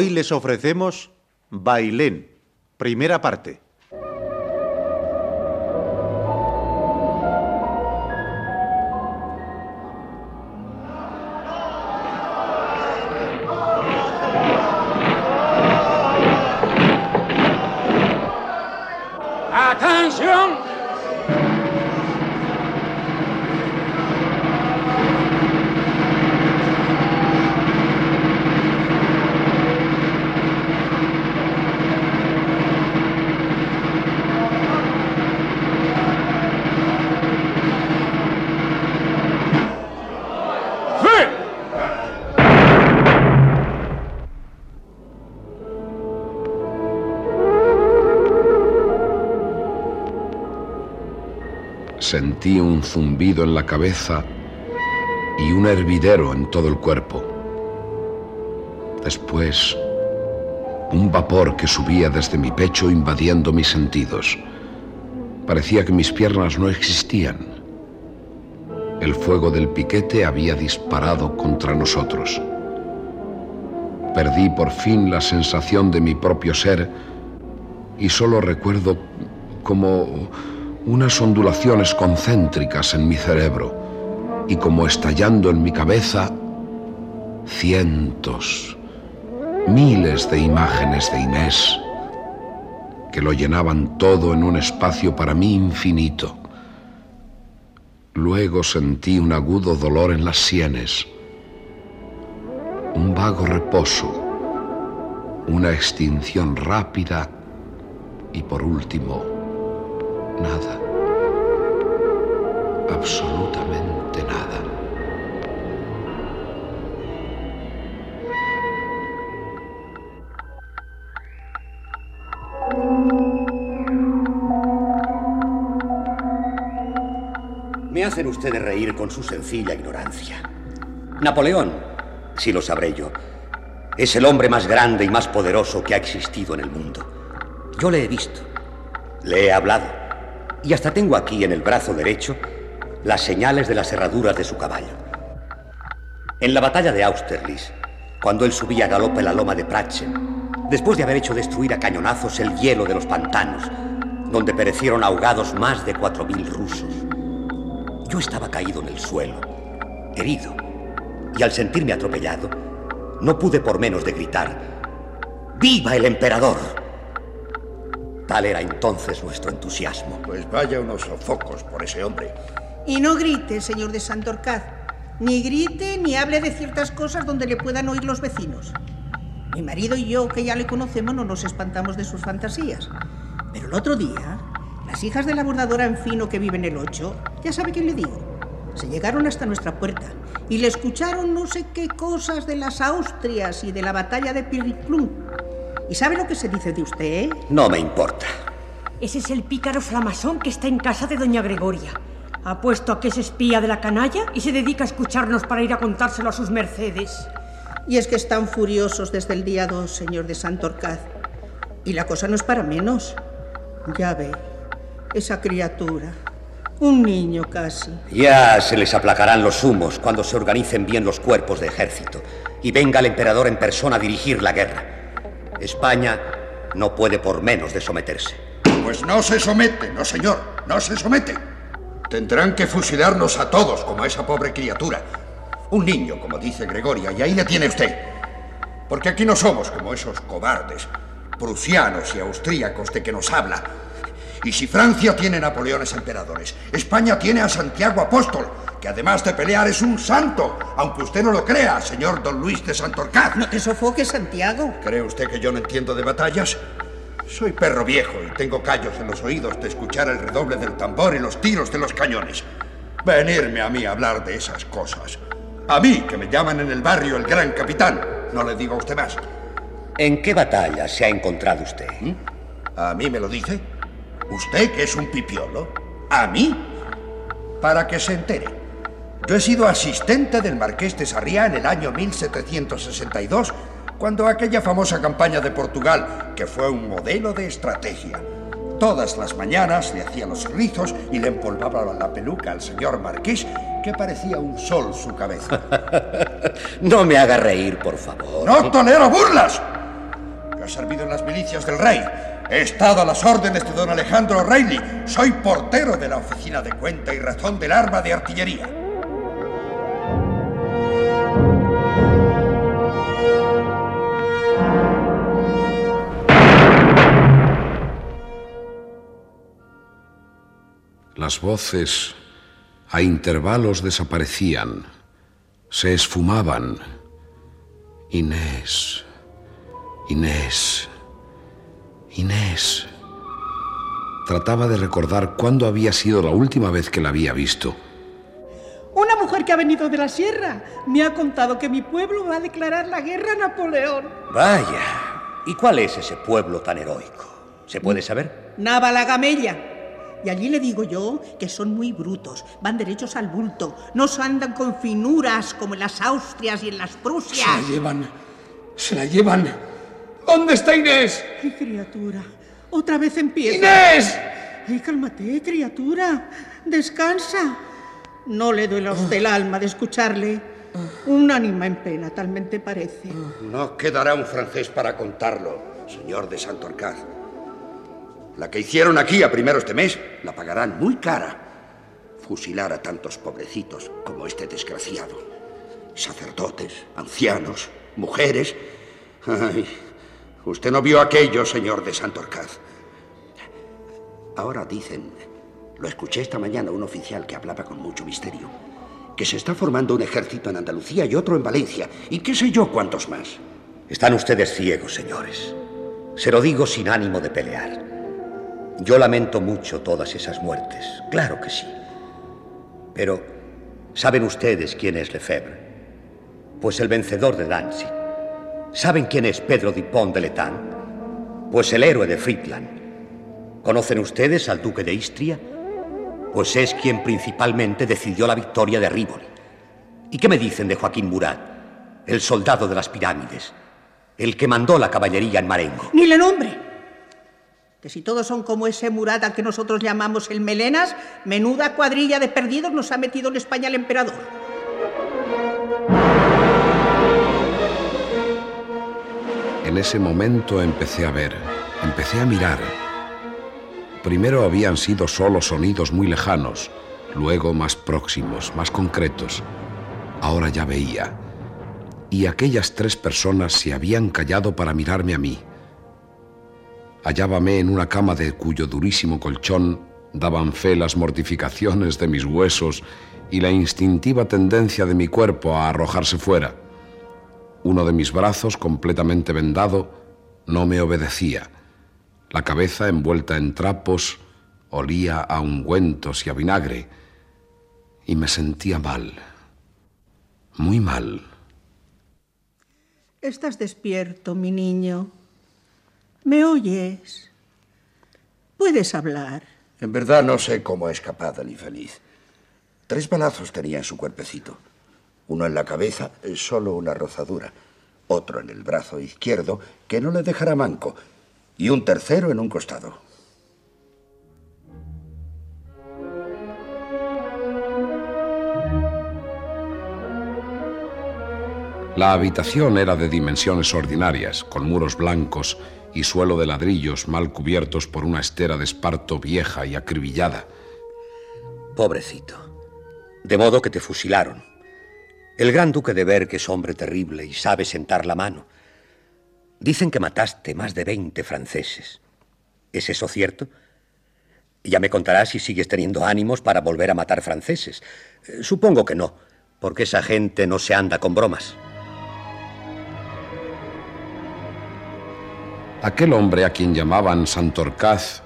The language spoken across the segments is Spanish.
Hoy les ofrecemos Bailén, primera parte. ¡Atención! Sentí un zumbido en la cabeza y un hervidero en todo el cuerpo. Después, un vapor que subía desde mi pecho invadiendo mis sentidos. Parecía que mis piernas no existían. El fuego del piquete había disparado contra nosotros. Perdí por fin la sensación de mi propio ser y solo recuerdo como unas ondulaciones concéntricas en mi cerebro y como estallando en mi cabeza cientos, miles de imágenes de Inés que lo llenaban todo en un espacio para mí infinito. Luego sentí un agudo dolor en las sienes, un vago reposo, una extinción rápida y por último Nada. Absolutamente nada. Me hacen ustedes reír con su sencilla ignorancia. Napoleón, si lo sabré yo, es el hombre más grande y más poderoso que ha existido en el mundo. Yo le he visto, le he hablado y hasta tengo aquí en el brazo derecho las señales de las herraduras de su caballo. En la batalla de Austerlitz, cuando él subía a galope la loma de Pratzen, después de haber hecho destruir a cañonazos el hielo de los pantanos, donde perecieron ahogados más de cuatro mil rusos, yo estaba caído en el suelo, herido, y al sentirme atropellado, no pude por menos de gritar, ¡Viva el emperador! Tal era entonces nuestro entusiasmo. Pues vaya unos sofocos por ese hombre. Y no grite, señor de Santorcaz. Ni grite ni hable de ciertas cosas donde le puedan oír los vecinos. Mi marido y yo, que ya le conocemos, no nos espantamos de sus fantasías. Pero el otro día, las hijas de la bordadora en fino que vive en el 8, ya sabe quién le digo, se llegaron hasta nuestra puerta y le escucharon no sé qué cosas de las Austrias y de la batalla de Pirriplum. ¿Y sabe lo que se dice de usted? Eh? No me importa. Ese es el pícaro flamasón que está en casa de doña Gregoria. Ha puesto a que es espía de la canalla y se dedica a escucharnos para ir a contárselo a sus mercedes. Y es que están furiosos desde el día 2, señor de Santorcaz. Y la cosa no es para menos. Ya ve, esa criatura, Un niño casi. Ya se les aplacarán los humos cuando se organicen bien los cuerpos de ejército y venga el emperador en persona a dirigir la guerra. España no puede por menos de someterse. Pues no se somete, no señor, no se somete. Tendrán que fusilarnos a todos como a esa pobre criatura. Un niño, como dice Gregoria, y ahí le tiene usted. Porque aquí no somos como esos cobardes, prusianos y austríacos de que nos habla. Y si Francia tiene Napoleones emperadores, España tiene a Santiago Apóstol, que además de pelear es un santo, aunque usted no lo crea, señor don Luis de Santorcaz. No te sofoques, Santiago. ¿Cree usted que yo no entiendo de batallas? Soy perro viejo y tengo callos en los oídos de escuchar el redoble del tambor y los tiros de los cañones. Venirme a mí a hablar de esas cosas. A mí, que me llaman en el barrio el gran capitán. No le digo a usted más. ¿En qué batalla se ha encontrado usted? ¿Mm? ¿A mí me lo dice? ¿Usted que es un pipiolo? ¿A mí? Para que se entere. Yo he sido asistente del marqués de Sarriá en el año 1762, cuando aquella famosa campaña de Portugal, que fue un modelo de estrategia. Todas las mañanas le hacía los rizos y le empolvaba la peluca al señor marqués, que parecía un sol su cabeza. no me haga reír, por favor. ¡No tolero burlas! Yo he servido en las milicias del rey. He estado a las órdenes de don Alejandro Reilly. Soy portero de la oficina de cuenta y razón del arma de artillería. Las voces a intervalos desaparecían, se esfumaban. Inés, Inés, Inés. Trataba de recordar cuándo había sido la última vez que la había visto. Una mujer que ha venido de la sierra me ha contado que mi pueblo va a declarar la guerra a Napoleón. Vaya. ¿Y cuál es ese pueblo tan heroico? ¿Se puede saber? Navalagamella. Y allí le digo yo que son muy brutos, van derechos al bulto, no se andan con finuras como en las Austrias y en las Prusias. Se la llevan, se la llevan. ¿Dónde está Inés? Ay, criatura, otra vez empieza. ¡Inés! Ay, cálmate, criatura, descansa. No le duele a usted el alma de escucharle. Un ánima en pena, talmente parece. No quedará un francés para contarlo, señor de Santorcaz. La que hicieron aquí a primeros de mes la pagarán muy cara. Fusilar a tantos pobrecitos como este desgraciado. Sacerdotes, ancianos, mujeres. Ay, usted no vio aquello, señor de Santorcaz. Ahora dicen, lo escuché esta mañana un oficial que hablaba con mucho misterio, que se está formando un ejército en Andalucía y otro en Valencia, y qué sé yo cuántos más. Están ustedes ciegos, señores. Se lo digo sin ánimo de pelear. Yo lamento mucho todas esas muertes, claro que sí. Pero, ¿saben ustedes quién es Lefebvre? Pues el vencedor de Danzig. ¿Saben quién es Pedro Dupont de Letán? Pues el héroe de Friedland. ¿Conocen ustedes al duque de Istria? Pues es quien principalmente decidió la victoria de Rívoli. ¿Y qué me dicen de Joaquín Murat, el soldado de las pirámides, el que mandó la caballería en Marengo? Ni le nombre que si todos son como ese Murat al que nosotros llamamos el Melenas, menuda cuadrilla de perdidos nos ha metido en España el emperador. En ese momento empecé a ver, empecé a mirar. Primero habían sido solo sonidos muy lejanos, luego más próximos, más concretos. Ahora ya veía. Y aquellas tres personas se habían callado para mirarme a mí hallábame en una cama de cuyo durísimo colchón daban fe las mortificaciones de mis huesos y la instintiva tendencia de mi cuerpo a arrojarse fuera. Uno de mis brazos, completamente vendado, no me obedecía. La cabeza, envuelta en trapos, olía a ungüentos y a vinagre, y me sentía mal, muy mal. Estás despierto, mi niño. ¿Me oyes? ¿Puedes hablar? En verdad no sé cómo ha escapado el infeliz. Tres balazos tenía en su cuerpecito uno en la cabeza, eh, solo una rozadura, otro en el brazo izquierdo, que no le dejará manco, y un tercero en un costado. La habitación era de dimensiones ordinarias, con muros blancos y suelo de ladrillos mal cubiertos por una estera de esparto vieja y acribillada. Pobrecito. De modo que te fusilaron. El gran duque de Berg es hombre terrible y sabe sentar la mano. Dicen que mataste más de 20 franceses. ¿Es eso cierto? Ya me contarás si sigues teniendo ánimos para volver a matar franceses. Eh, supongo que no, porque esa gente no se anda con bromas. Aquel hombre a quien llamaban Santorcaz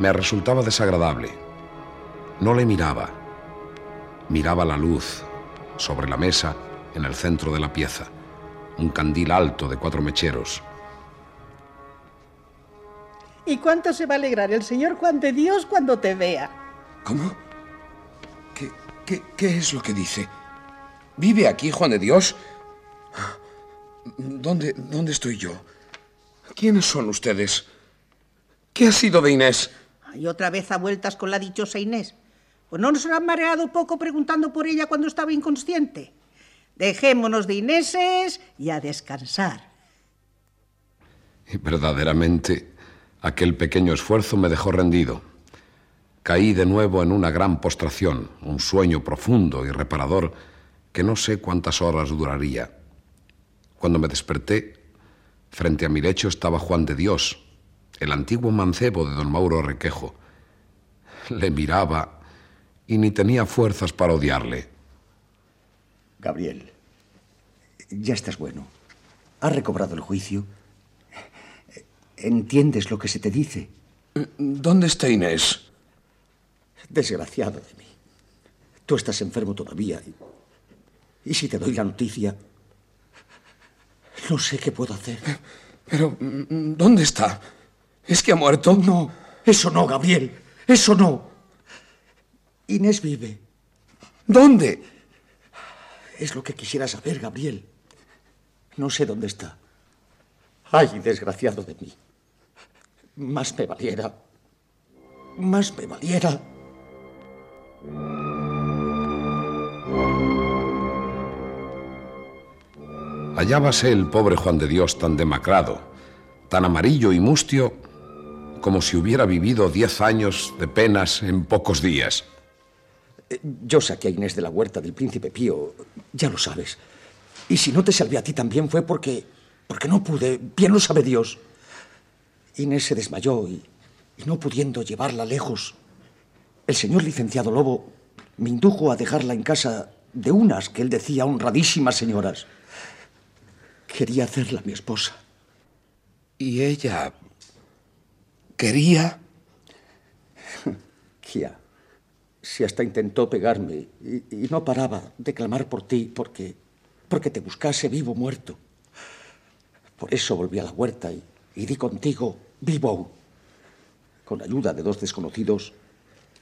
me resultaba desagradable. No le miraba. Miraba la luz sobre la mesa en el centro de la pieza, un candil alto de cuatro mecheros. ¿Y cuánto se va a alegrar el señor Juan de Dios cuando te vea? ¿Cómo? ¿Qué, qué, qué es lo que dice? ¿Vive aquí Juan de Dios? ¿Dónde, ¿Dónde estoy yo? ¿Quiénes son ustedes? ¿Qué ha sido de Inés? Y otra vez a vueltas con la dichosa Inés. Pues no nos han mareado poco preguntando por ella cuando estaba inconsciente. Dejémonos de Ineses y a descansar. Y verdaderamente, aquel pequeño esfuerzo me dejó rendido. Caí de nuevo en una gran postración, un sueño profundo y reparador que no sé cuántas horas duraría. Cuando me desperté, Frente a mi lecho estaba Juan de Dios, el antiguo mancebo de don Mauro Requejo. Le miraba y ni tenía fuerzas para odiarle. Gabriel, ya estás bueno. ¿Has recobrado el juicio? ¿Entiendes lo que se te dice? ¿Dónde está Inés? Desgraciado de mí. Tú estás enfermo todavía. Y, y si te doy la noticia, no sé qué puedo hacer. Pero, ¿dónde está? ¿Es que ha muerto? No, eso no, Gabriel. Eso no. Inés vive. ¿Dónde? Es lo que quisiera saber, Gabriel. No sé dónde está. Ay, desgraciado de mí. Más me valiera. Más me valiera. hallábase el pobre Juan de Dios tan demacrado, tan amarillo y mustio, como si hubiera vivido diez años de penas en pocos días. Eh, yo saqué a Inés de la huerta del príncipe Pío, ya lo sabes. Y si no te salvé a ti también fue porque. porque no pude, bien lo sabe Dios. Inés se desmayó y, y no pudiendo llevarla lejos, el señor licenciado Lobo me indujo a dejarla en casa de unas que él decía honradísimas señoras. Quería hacerla mi esposa. ¿Y ella quería? Kia, si hasta intentó pegarme y, y, no paraba de clamar por ti porque, porque te buscase vivo o muerto. Por eso volví a la huerta y, y di contigo vivo Con ayuda de dos desconocidos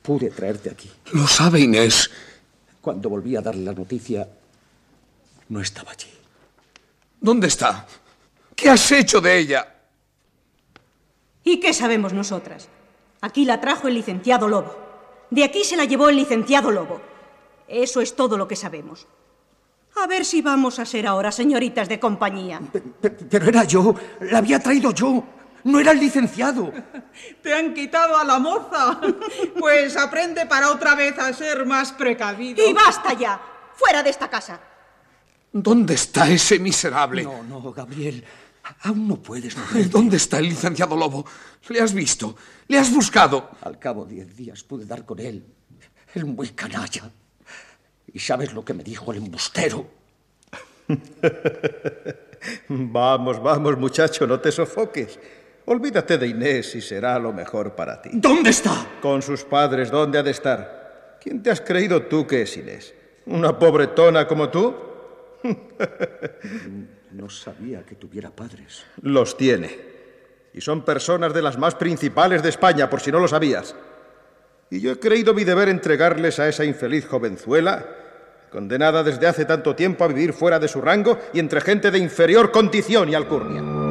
pude traerte aquí. Lo sabe Inés. Cuando volví a darle la noticia, no estaba allí. ¿Dónde está? ¿Qué has hecho de ella? ¿Y qué sabemos nosotras? Aquí la trajo el licenciado Lobo. De aquí se la llevó el licenciado Lobo. Eso es todo lo que sabemos. A ver si vamos a ser ahora señoritas de compañía. Pero, pero era yo, la había traído yo. No era el licenciado. Te han quitado a la moza. Pues aprende para otra vez a ser más precavido. Y basta ya. Fuera de esta casa. ¿Dónde está ese miserable? No, no, Gabriel. Aún no puedes. ¿Dónde está el licenciado Lobo? ¿Le has visto? ¿Le has buscado? Al cabo de diez días pude dar con él. El muy canalla. ¿Y sabes lo que me dijo el embustero? vamos, vamos, muchacho, no te sofoques. Olvídate de Inés y será lo mejor para ti. ¿Dónde está? Con sus padres, ¿dónde ha de estar? ¿Quién te has creído tú que es Inés? ¿Una pobretona como tú? no sabía que tuviera padres. Los tiene. Y son personas de las más principales de España, por si no lo sabías. Y yo he creído mi deber entregarles a esa infeliz jovenzuela, condenada desde hace tanto tiempo a vivir fuera de su rango y entre gente de inferior condición y alcurnia.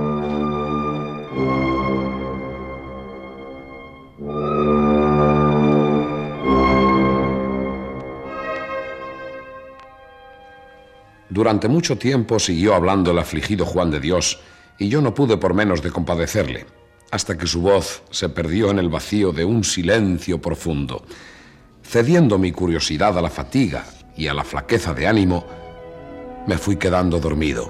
Durante mucho tiempo siguió hablando el afligido Juan de Dios, y yo no pude por menos de compadecerle, hasta que su voz se perdió en el vacío de un silencio profundo. Cediendo mi curiosidad a la fatiga y a la flaqueza de ánimo, me fui quedando dormido.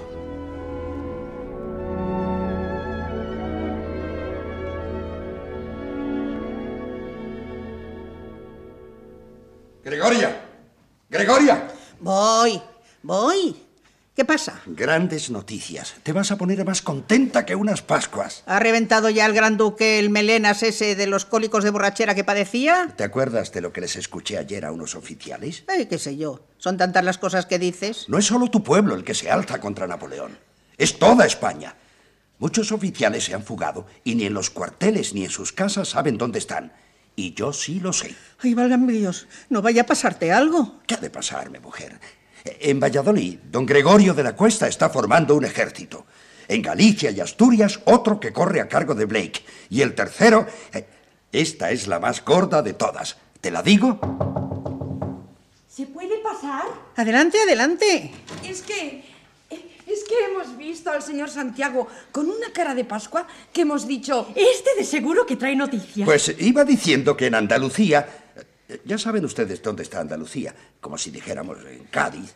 Gregoria, Gregoria. Voy, voy. ¿Qué pasa? Grandes noticias. Te vas a poner más contenta que unas Pascuas. ¿Ha reventado ya el gran duque el melenas ese de los cólicos de borrachera que padecía? ¿Te acuerdas de lo que les escuché ayer a unos oficiales? Eh, qué sé yo. Son tantas las cosas que dices. No es solo tu pueblo el que se alza contra Napoleón. Es toda España. Muchos oficiales se han fugado y ni en los cuarteles ni en sus casas saben dónde están. Y yo sí lo sé. Ay, válgame Dios, no vaya a pasarte algo. ¿Qué ha de pasarme, mujer? En Valladolid, don Gregorio de la Cuesta está formando un ejército. En Galicia y Asturias, otro que corre a cargo de Blake. Y el tercero, eh, esta es la más gorda de todas. ¿Te la digo? ¿Se puede pasar? Adelante, adelante. Es que... Es que hemos visto al señor Santiago con una cara de Pascua que hemos dicho... Este de seguro que trae noticias. Pues iba diciendo que en Andalucía ya saben ustedes dónde está Andalucía, como si dijéramos en Cádiz.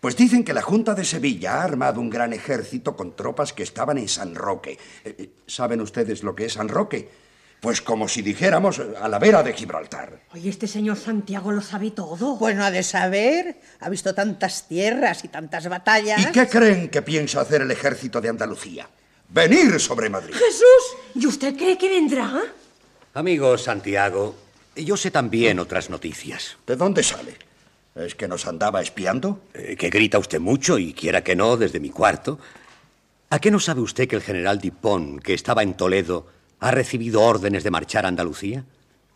Pues dicen que la Junta de Sevilla ha armado un gran ejército con tropas que estaban en San Roque. Eh, eh, ¿Saben ustedes lo que es San Roque? Pues como si dijéramos a la vera de Gibraltar. Oye, este señor Santiago lo sabe todo. Pues no ha de saber. Ha visto tantas tierras y tantas batallas. ¿Y qué creen que piensa hacer el ejército de Andalucía? Venir sobre Madrid. Jesús, ¿y usted cree que vendrá? Amigo Santiago, yo sé también otras noticias. ¿De dónde sale? ¿Es que nos andaba espiando? Eh, que grita usted mucho y quiera que no desde mi cuarto. ¿A qué no sabe usted que el general Dupont, que estaba en Toledo, ha recibido órdenes de marchar a Andalucía?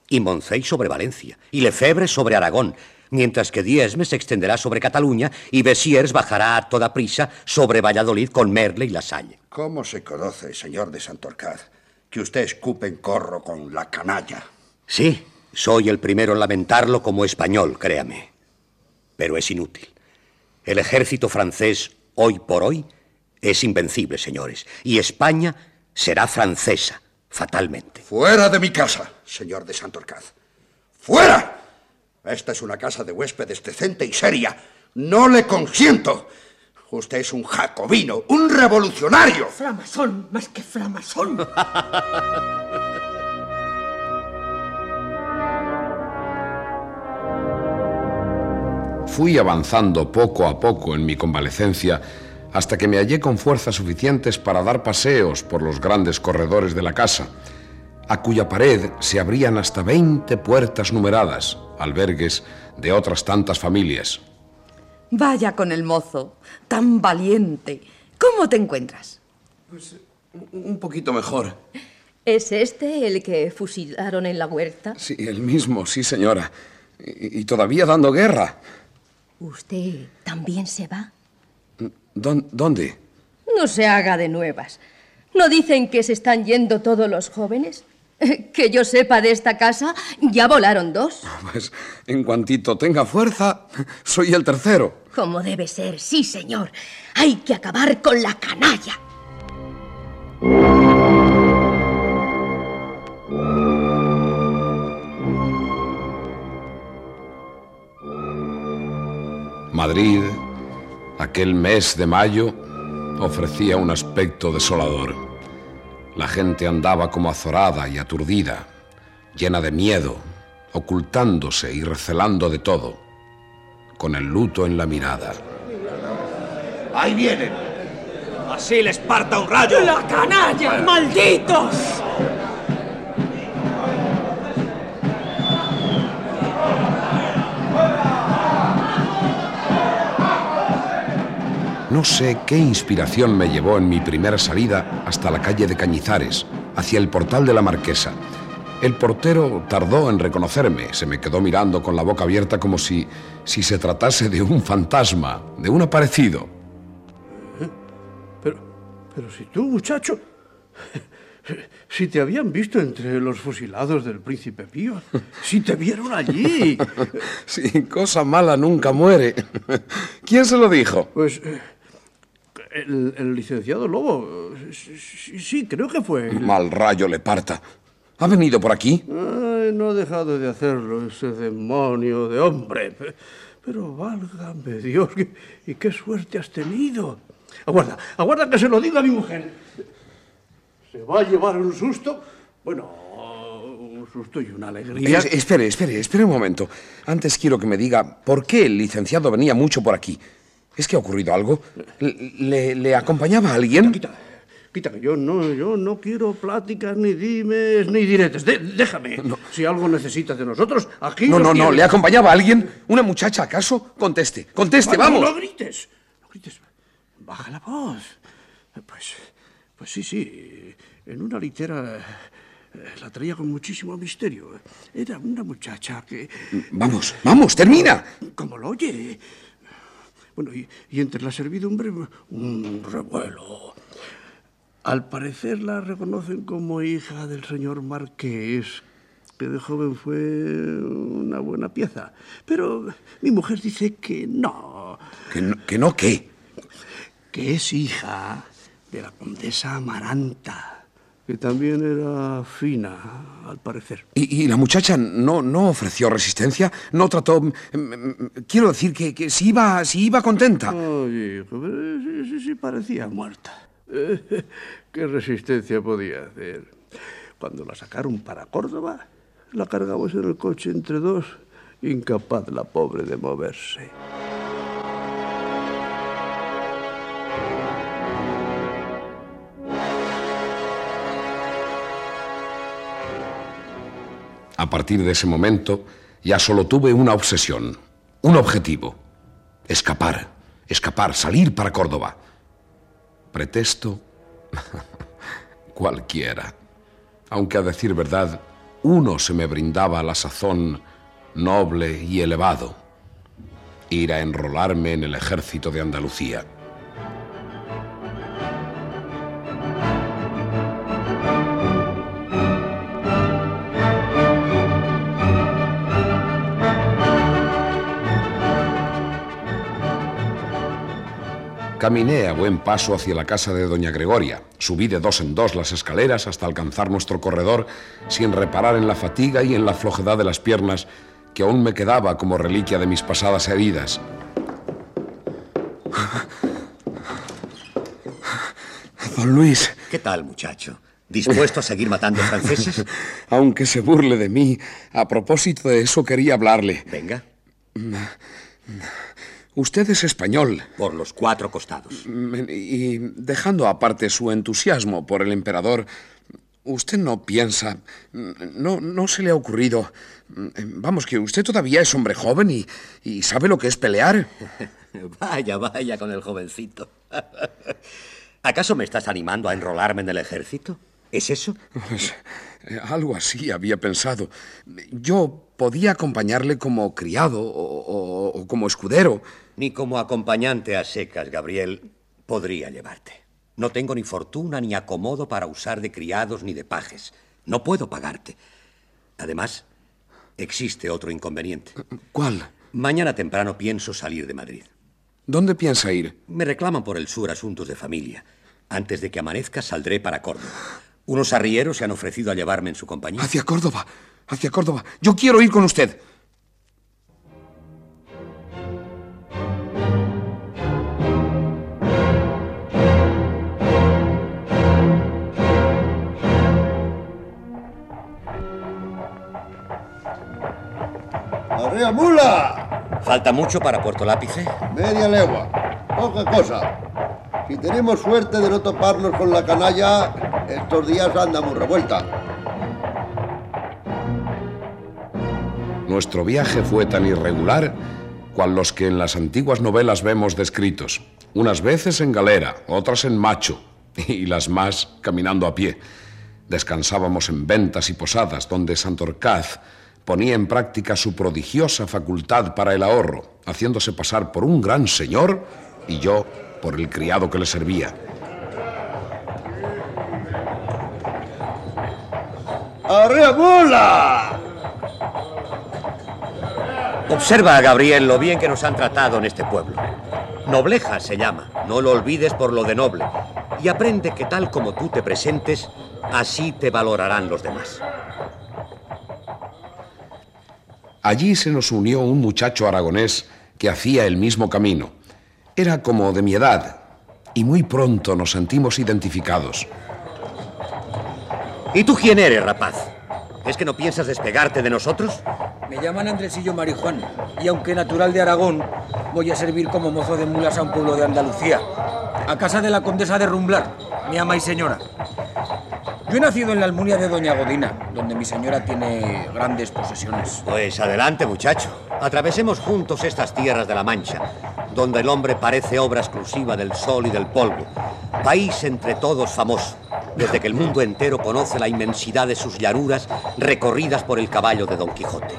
Y Moncey sobre Valencia, y Lefebvre sobre Aragón, mientras que Diesme se extenderá sobre Cataluña y Bessiers bajará a toda prisa sobre Valladolid con Merle y La Salle. ¿Cómo se conoce, señor de Santorcaz, que usted escupe en corro con la canalla? Sí, soy el primero en lamentarlo como español, créame. Pero es inútil. El ejército francés, hoy por hoy, es invencible, señores. Y España será francesa, fatalmente. Fuera de mi casa, señor de Santorcaz. ¡Fuera! Esta es una casa de huéspedes decente y seria. No le consiento. Usted es un jacobino, un revolucionario. Flamasón, más que flamasón. Fui avanzando poco a poco en mi convalecencia hasta que me hallé con fuerzas suficientes para dar paseos por los grandes corredores de la casa, a cuya pared se abrían hasta 20 puertas numeradas, albergues de otras tantas familias. Vaya con el mozo, tan valiente. ¿Cómo te encuentras? Pues un poquito mejor. ¿Es este el que fusilaron en la huerta? Sí, el mismo, sí, señora. Y, y todavía dando guerra. ¿Usted también se va? ¿Dónde? No se haga de nuevas. ¿No dicen que se están yendo todos los jóvenes? Que yo sepa de esta casa, ya volaron dos. Pues en cuantito tenga fuerza, soy el tercero. Como debe ser, sí, señor. Hay que acabar con la canalla. Madrid, aquel mes de mayo, ofrecía un aspecto desolador. La gente andaba como azorada y aturdida, llena de miedo, ocultándose y recelando de todo, con el luto en la mirada. Ahí vienen. Así les parta un rayo. ¡La canalla! ¡Malditos! No sé qué inspiración me llevó en mi primera salida hasta la calle de Cañizares, hacia el portal de la Marquesa. El portero tardó en reconocerme, se me quedó mirando con la boca abierta como si, si se tratase de un fantasma, de un aparecido. Pero, pero si tú, muchacho, si te habían visto entre los fusilados del príncipe Pío, si te vieron allí. Sí, cosa mala nunca muere. ¿Quién se lo dijo? Pues eh, el, el licenciado Lobo. Sí, sí, creo que fue. Mal rayo le parta. ¿Ha venido por aquí? Ay, no ha dejado de hacerlo ese demonio de hombre. Pe- Pero válgame Dios, ¿qué- ¿y qué suerte has tenido? Aguarda, aguarda que se lo diga a mi mujer. Se va a llevar un susto. Bueno, un susto y una alegría. Es- espere, espere, espere un momento. Antes quiero que me diga por qué el licenciado venía mucho por aquí. ¿Es que ha ocurrido algo? ¿Le, acompañaba alguien? Quita, quita, que yo no, yo no quiero pláticas, ni dimes, ni diretes. De- déjame. Si algo necesitas de nosotros, aquí No, no, no. ¿Le acompañaba alguien? ¿Una muchacha acaso? Conteste, conteste, vamos. No grites, no grites. Baja la voz. Pues, pues sí, sí. En una litera eh, la traía con muchísimo misterio. Era una muchacha que... Vamos, vamos, termina. Como lo oye. Bueno, y, y entre la servidumbre un revuelo. Al parecer la reconocen como hija del señor Marqués, que de joven fue una buena pieza. Pero mi mujer dice que no, ¿Que no, que no qué? que es hija de la condesa Amaranta, que también era fina, al parecer. ¿Y, y la muchacha no, no ofreció resistencia? ¿No trató...? mm, mm, Quiero decir que, que si, iba, si iba contenta. Oye, hijo, sí, sí, sí parecía muerta. ¿Qué resistencia podía hacer? Cuando la sacaron para Córdoba, la cargamos en el coche entre dos, incapaz la pobre de moverse. A partir de ese momento, ya solo tuve una obsesión, un objetivo. Escapar, escapar, salir para Córdoba. Pretexto cualquiera. Aunque a decir verdad, uno se me brindaba a la sazón noble y elevado. Ir a enrolarme en el ejército de Andalucía. Caminé a buen paso hacia la casa de doña Gregoria. Subí de dos en dos las escaleras hasta alcanzar nuestro corredor, sin reparar en la fatiga y en la flojedad de las piernas que aún me quedaba como reliquia de mis pasadas heridas. Don Luis, ¿Qué tal, muchacho? ¿Dispuesto a seguir matando franceses? aunque se burle de mí, a propósito de eso quería hablarle. Venga, Usted es español. por los cuatro costados. Mm, Y dejando aparte su entusiasmo por el emperador, usted no piensa, mm, no, no se le ha ocurrido, mm, vamos, que usted todavía es hombre joven y, y sabe lo que es pelear. Vaya, vaya con el jovencito. ¿Acaso me estás animando a enrolarme en el ejército? ¿Es eso? Eh, algo así había pensado. Yo podía acompañarle como criado o, o- o como escudero. Ni como acompañante a secas, Gabriel, podría llevarte. No tengo ni fortuna ni acomodo para usar de criados ni de pajes. No puedo pagarte. Además, existe otro inconveniente. ¿Cuál? Mañana temprano pienso salir de Madrid. ¿Dónde piensa ir? Me reclaman por el sur asuntos de familia. Antes de que amanezca saldré para Córdoba. Unos arrieros se han ofrecido a llevarme en su compañía. Hacia Córdoba, hacia Córdoba. Yo quiero ir con usted. ¡Arrea mula! ¿Falta mucho para Puerto Lápice? Media legua. Poca cosa. Si tenemos suerte de no toparnos con la canalla, estos días andamos revuelta. Nuestro viaje fue tan irregular cual los que en las antiguas novelas vemos descritos. Unas veces en galera, otras en macho, y las más caminando a pie. Descansábamos en ventas y posadas donde Santorcaz ponía en práctica su prodigiosa facultad para el ahorro, haciéndose pasar por un gran señor y yo por el criado que le servía. ¡Arrea mula! Observa, Gabriel, lo bien que nos han tratado en este pueblo. Nobleja se llama, no lo olvides por lo de noble. Y aprende que tal como tú te presentes, así te valorarán los demás. Allí se nos unió un muchacho aragonés que hacía el mismo camino. Era como de mi edad y muy pronto nos sentimos identificados. ¿Y tú quién eres, rapaz? ¿Es que no piensas despegarte de nosotros? Me llaman Andresillo Marijuán y aunque natural de Aragón, voy a servir como mozo de mulas a un pueblo de Andalucía, a casa de la condesa de Rumblar, mi ama y señora. Yo he nacido en la Almunia de Doña Godina, donde mi señora tiene grandes posesiones. Pues adelante, muchacho. Atravesemos juntos estas tierras de la Mancha, donde el hombre parece obra exclusiva del sol y del polvo. País entre todos famoso, desde que el mundo entero conoce la inmensidad de sus llanuras recorridas por el caballo de Don Quijote.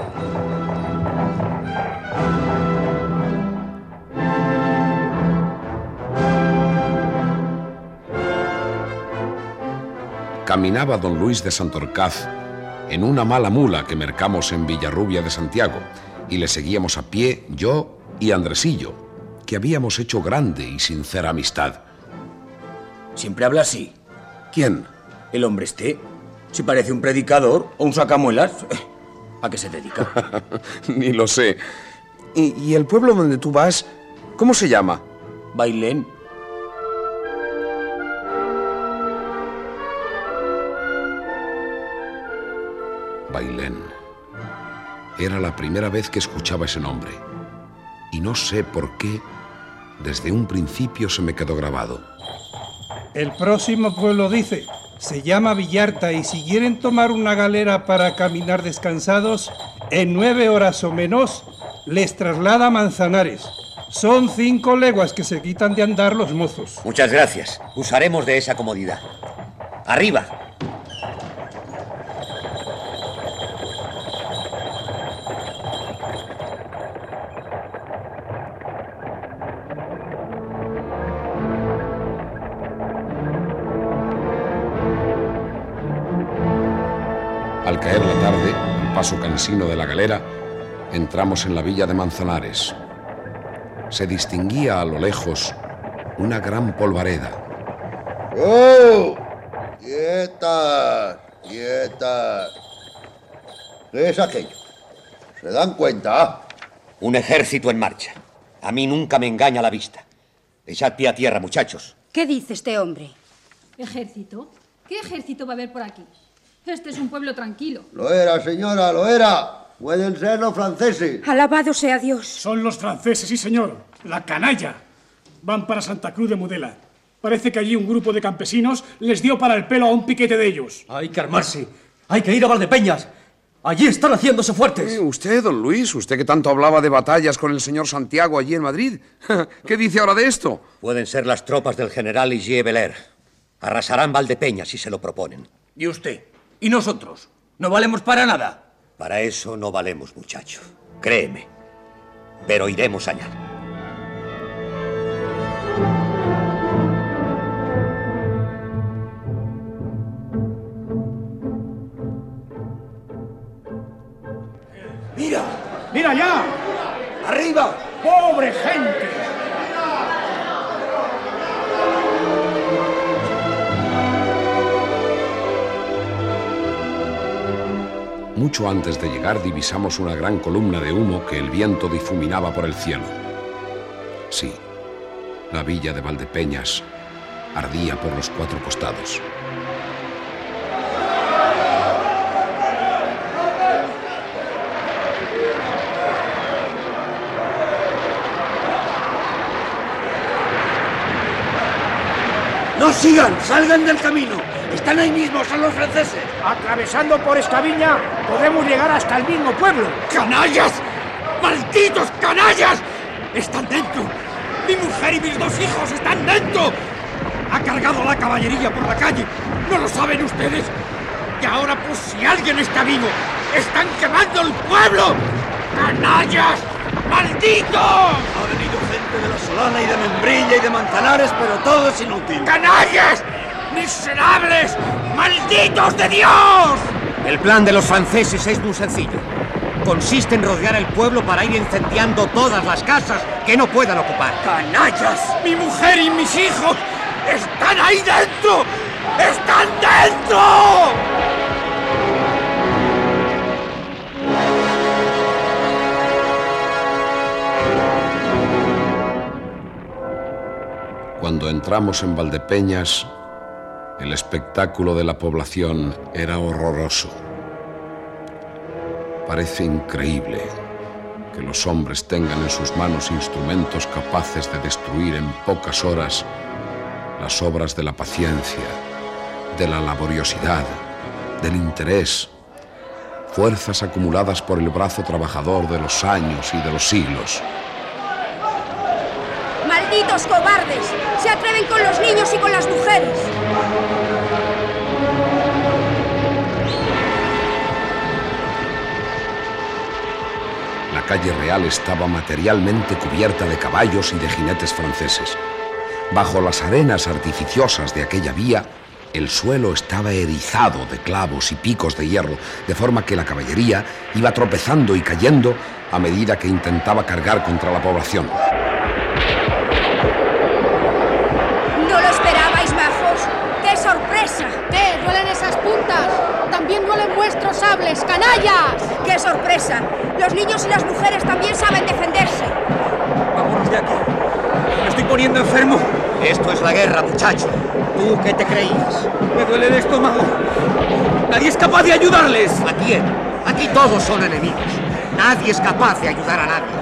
Caminaba don Luis de Santorcaz en una mala mula que mercamos en Villarrubia de Santiago y le seguíamos a pie yo y Andresillo, que habíamos hecho grande y sincera amistad. Siempre habla así. ¿Quién? El hombre este. Si parece un predicador o un sacamuelas. ¿A qué se dedica? Ni lo sé. ¿Y, y el pueblo donde tú vas, cómo se llama? Bailén. Bailén. Era la primera vez que escuchaba ese nombre. Y no sé por qué, desde un principio se me quedó grabado. El próximo pueblo dice, se llama Villarta y si quieren tomar una galera para caminar descansados, en nueve horas o menos les traslada a Manzanares. Son cinco leguas que se quitan de andar los mozos. Muchas gracias. Usaremos de esa comodidad. Arriba. Cansino de la galera, entramos en la villa de Manzanares. Se distinguía a lo lejos una gran polvareda. ¡Oh! ¡Quietas! ¡Quietas! ¿Qué es aquello? ¿Se dan cuenta? Un ejército en marcha. A mí nunca me engaña la vista. Echad pie a tierra, muchachos. ¿Qué dice este hombre? ¿Ejército? ¿Qué ejército va a haber por aquí? Este es un pueblo tranquilo. Lo era, señora, lo era. Pueden ser los franceses. Alabado sea Dios. Son los franceses, sí, señor. La canalla. Van para Santa Cruz de Mudela. Parece que allí un grupo de campesinos les dio para el pelo a un piquete de ellos. Hay que armarse. Hay que ir a Valdepeñas. Allí están haciéndose fuertes. Eh, usted, don Luis, usted que tanto hablaba de batallas con el señor Santiago allí en Madrid. ¿Qué dice ahora de esto? Pueden ser las tropas del general Ligier Beler. Arrasarán Valdepeñas si se lo proponen. ¿Y usted? ¿Y nosotros? ¿No valemos para nada? Para eso no valemos, muchacho. Créeme. Pero iremos allá. ¡Mira! ¡Mira ya! ¡Arriba! ¡Pobre gente! Mucho antes de llegar divisamos una gran columna de humo que el viento difuminaba por el cielo. Sí, la villa de Valdepeñas ardía por los cuatro costados. ¡No sigan! ¡Salgan del camino! Están ahí mismo, son los franceses. Atravesando por esta viña podemos llegar hasta el mismo pueblo. ¡Canallas! ¡Malditos canallas! ¡Están dentro! ¡Mi mujer y mis dos hijos están dentro! Ha cargado la caballería por la calle. ¿No lo saben ustedes? Y ahora, pues si alguien está vivo, están quemando el pueblo. ¡Canallas! ¡Malditos! Ha venido gente de la Solana y de Membrilla y de Manzanares, pero todo es inútil. ¡Canallas! ¡Miserables! ¡Malditos de Dios! El plan de los franceses es muy sencillo. Consiste en rodear el pueblo para ir incendiando todas las casas que no puedan ocupar. ¡Canallas! ¡Mi mujer y mis hijos están ahí dentro! ¡Están dentro! Cuando entramos en Valdepeñas, el espectáculo de la población era horroroso. Parece increíble que los hombres tengan en sus manos instrumentos capaces de destruir en pocas horas las obras de la paciencia, de la laboriosidad, del interés, fuerzas acumuladas por el brazo trabajador de los años y de los siglos. ¡Malditos cobardes! Se atreven con los niños y con las mujeres. La calle real estaba materialmente cubierta de caballos y de jinetes franceses. Bajo las arenas artificiosas de aquella vía, el suelo estaba erizado de clavos y picos de hierro, de forma que la caballería iba tropezando y cayendo a medida que intentaba cargar contra la población. Canallas! ¡Qué sorpresa! Los niños y las mujeres también saben defenderse. Vámonos de aquí. Me estoy poniendo enfermo. Esto es la guerra, muchacho. ¿Tú qué te creías? Me duele el estómago. Nadie es capaz de ayudarles. ¿A quién? Aquí todos son enemigos. Nadie es capaz de ayudar a nadie.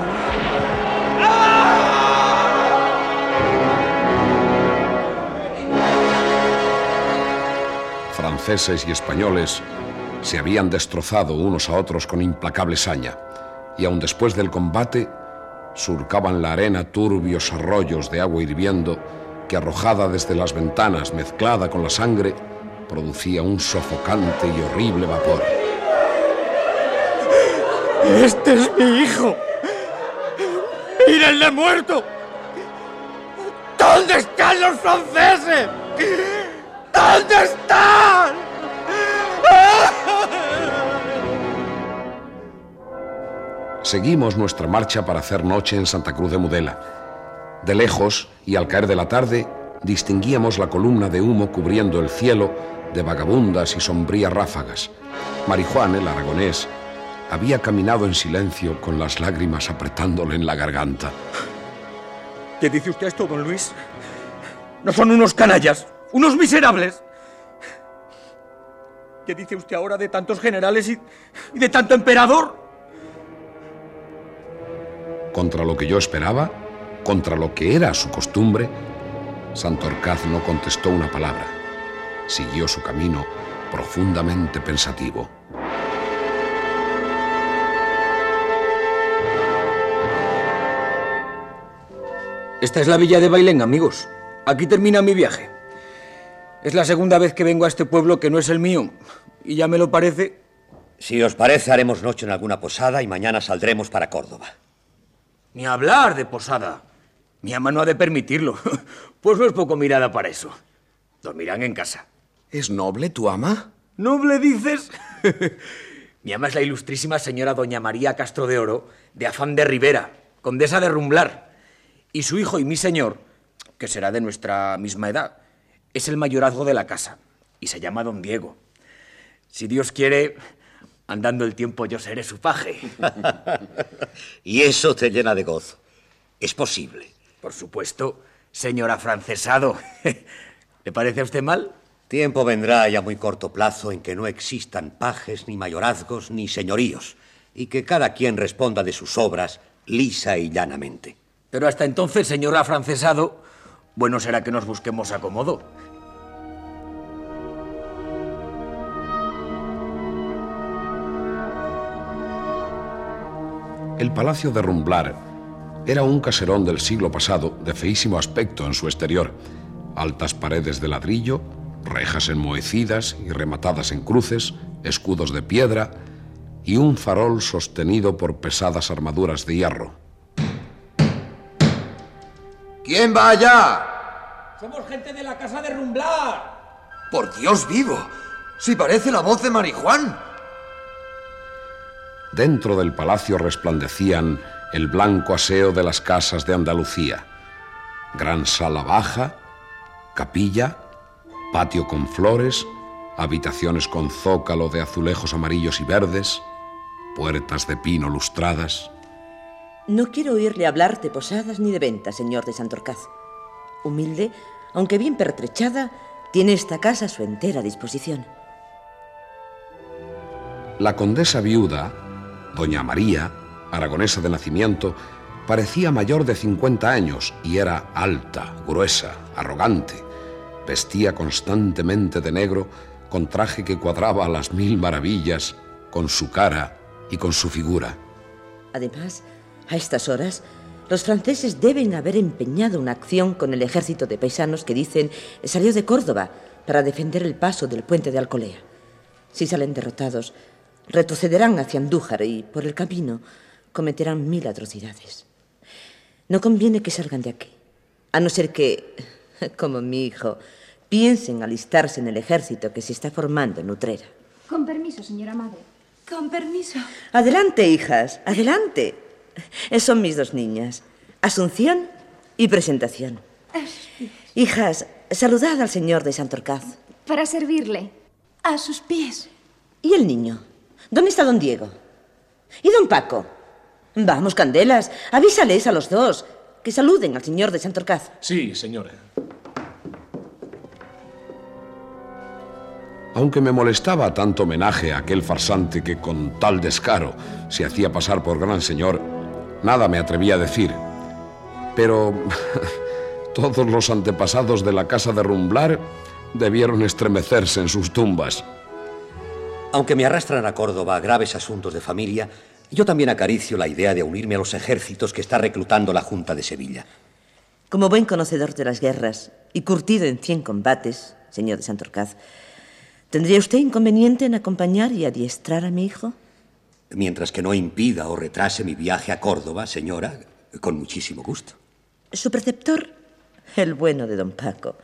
Franceses y españoles se habían destrozado unos a otros con implacable saña, y aun después del combate surcaban la arena turbios arroyos de agua hirviendo que arrojada desde las ventanas mezclada con la sangre producía un sofocante y horrible vapor. Este es mi hijo. ¡Mírenle muerto! ¿Dónde están los franceses? ¿Dónde están? Seguimos nuestra marcha para hacer noche en Santa Cruz de Mudela. De lejos, y al caer de la tarde, distinguíamos la columna de humo cubriendo el cielo de vagabundas y sombrías ráfagas. Marijuán, el aragonés, había caminado en silencio con las lágrimas apretándole en la garganta. ¿Qué dice usted esto, don Luis? ¿No son unos canallas? ¿Unos miserables? ¿Qué dice usted ahora de tantos generales y, y de tanto emperador? Contra lo que yo esperaba, contra lo que era su costumbre, Santorcaz no contestó una palabra. Siguió su camino profundamente pensativo. Esta es la villa de Bailén, amigos. Aquí termina mi viaje. Es la segunda vez que vengo a este pueblo que no es el mío. Y ya me lo parece. Si os parece, haremos noche en alguna posada y mañana saldremos para Córdoba. Ni hablar de posada. Mi ama no ha de permitirlo. Pues no es poco mirada para eso. Dormirán en casa. ¿Es noble tu ama? ¿Noble dices? Mi ama es la ilustrísima señora doña María Castro de Oro, de Afán de Rivera, condesa de Rumblar. Y su hijo y mi señor, que será de nuestra misma edad, es el mayorazgo de la casa y se llama don Diego. Si Dios quiere, andando el tiempo yo seré su paje. y eso te llena de gozo. Es posible. Por supuesto, señor afrancesado. ¿Le parece a usted mal? Tiempo vendrá ya muy corto plazo en que no existan pajes, ni mayorazgos, ni señoríos, y que cada quien responda de sus obras lisa y llanamente. Pero hasta entonces, señor afrancesado, bueno será que nos busquemos acomodo. El palacio de Rumblar era un caserón del siglo pasado de feísimo aspecto en su exterior. Altas paredes de ladrillo, rejas enmohecidas y rematadas en cruces, escudos de piedra y un farol sostenido por pesadas armaduras de hierro. ¿Quién va allá? Somos gente de la casa de Rumblar. Por Dios vivo, si parece la voz de Marijuán. Dentro del palacio resplandecían el blanco aseo de las casas de Andalucía. Gran sala baja, capilla, patio con flores, habitaciones con zócalo de azulejos amarillos y verdes, puertas de pino lustradas. No quiero oírle hablar de posadas ni de ventas, señor de Santorcaz. Humilde, aunque bien pertrechada, tiene esta casa a su entera disposición. La condesa viuda, doña María, aragonesa de nacimiento, parecía mayor de 50 años y era alta, gruesa, arrogante. Vestía constantemente de negro, con traje que cuadraba a las mil maravillas, con su cara y con su figura. Además, a estas horas, los franceses deben haber empeñado una acción con el ejército de paisanos que dicen salió de Córdoba para defender el paso del puente de Alcolea. Si salen derrotados, retrocederán hacia Andújar y, por el camino, cometerán mil atrocidades. No conviene que salgan de aquí, a no ser que, como mi hijo, piensen alistarse en el ejército que se está formando en Utrera. Con permiso, señora madre. Con permiso. Adelante, hijas, adelante. Son mis dos niñas, Asunción y Presentación. Hijas, saludad al señor de Santorcaz. Para servirle. A sus pies. ¿Y el niño? ¿Dónde está don Diego? ¿Y don Paco? Vamos, Candelas, avísales a los dos que saluden al señor de Santorcaz. Sí, señora. Aunque me molestaba tanto homenaje a aquel farsante que con tal descaro se hacía pasar por gran señor, nada me atrevía a decir. Pero todos los antepasados de la casa de Rumblar debieron estremecerse en sus tumbas. Aunque me arrastran a Córdoba a graves asuntos de familia, yo también acaricio la idea de unirme a los ejércitos que está reclutando la Junta de Sevilla. Como buen conocedor de las guerras y curtido en cien combates, señor de Santorcaz, ¿tendría usted inconveniente en acompañar y adiestrar a mi hijo? Mientras que no impida o retrase mi viaje a Córdoba, señora, con muchísimo gusto. Su preceptor, el bueno de don Paco,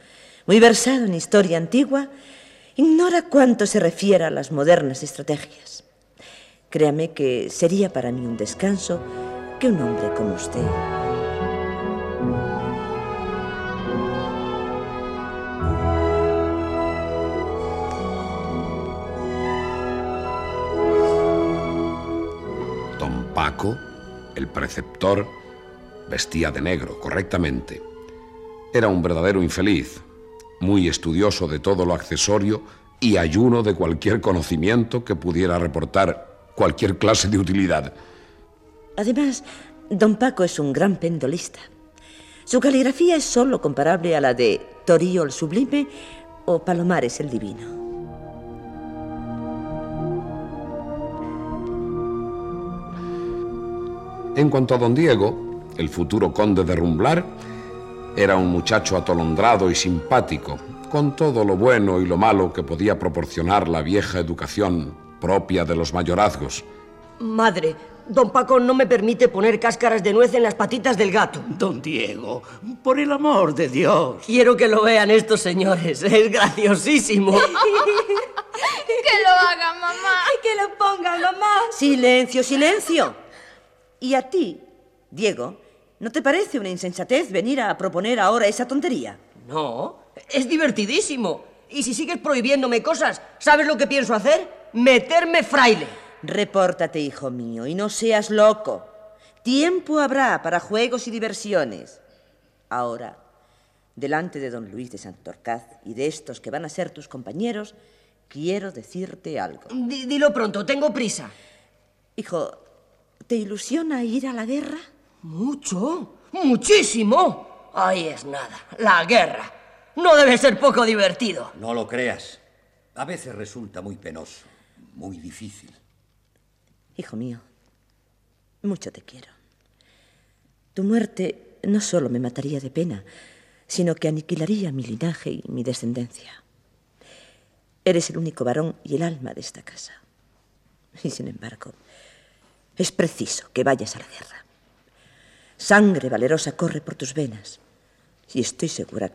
muy versado en historia antigua, ignora cuánto se refiere a las modernas estrategias. Créame que sería para mí un descanso que un hombre como usted. Don Paco, el preceptor, vestía de negro correctamente. Era un verdadero infeliz, muy estudioso de todo lo accesorio y ayuno de cualquier conocimiento que pudiera reportar cualquier clase de utilidad. Además, don Paco es un gran pendolista. Su caligrafía es solo comparable a la de Torío el Sublime o Palomares el Divino. En cuanto a don Diego, el futuro conde de Rumblar, era un muchacho atolondrado y simpático, con todo lo bueno y lo malo que podía proporcionar la vieja educación propia de los mayorazgos. Madre, don Paco no me permite poner cáscaras de nuez en las patitas del gato. Don Diego, por el amor de Dios. Quiero que lo vean estos señores. Es graciosísimo. que lo haga, mamá. Que lo ponga, mamá. Silencio, silencio. ¿Y a ti, Diego, no te parece una insensatez venir a proponer ahora esa tontería? No, es divertidísimo. Y si sigues prohibiéndome cosas, ¿sabes lo que pienso hacer? Meterme fraile. Repórtate, hijo mío, y no seas loco. Tiempo habrá para juegos y diversiones. Ahora, delante de don Luis de Santorcaz y de estos que van a ser tus compañeros, quiero decirte algo. D dilo pronto, tengo prisa. Hijo, ¿te ilusiona ir a la guerra? Mucho, muchísimo. Ahí es nada, la guerra. No debe ser poco divertido. No lo creas. A veces resulta muy penoso, muy difícil. Hijo mío, mucho te quiero. Tu muerte no solo me mataría de pena, sino que aniquilaría mi linaje y mi descendencia. Eres el único varón y el alma de esta casa. Y sin embargo, es preciso que vayas a la guerra. Sangre valerosa corre por tus venas. Y estoy segura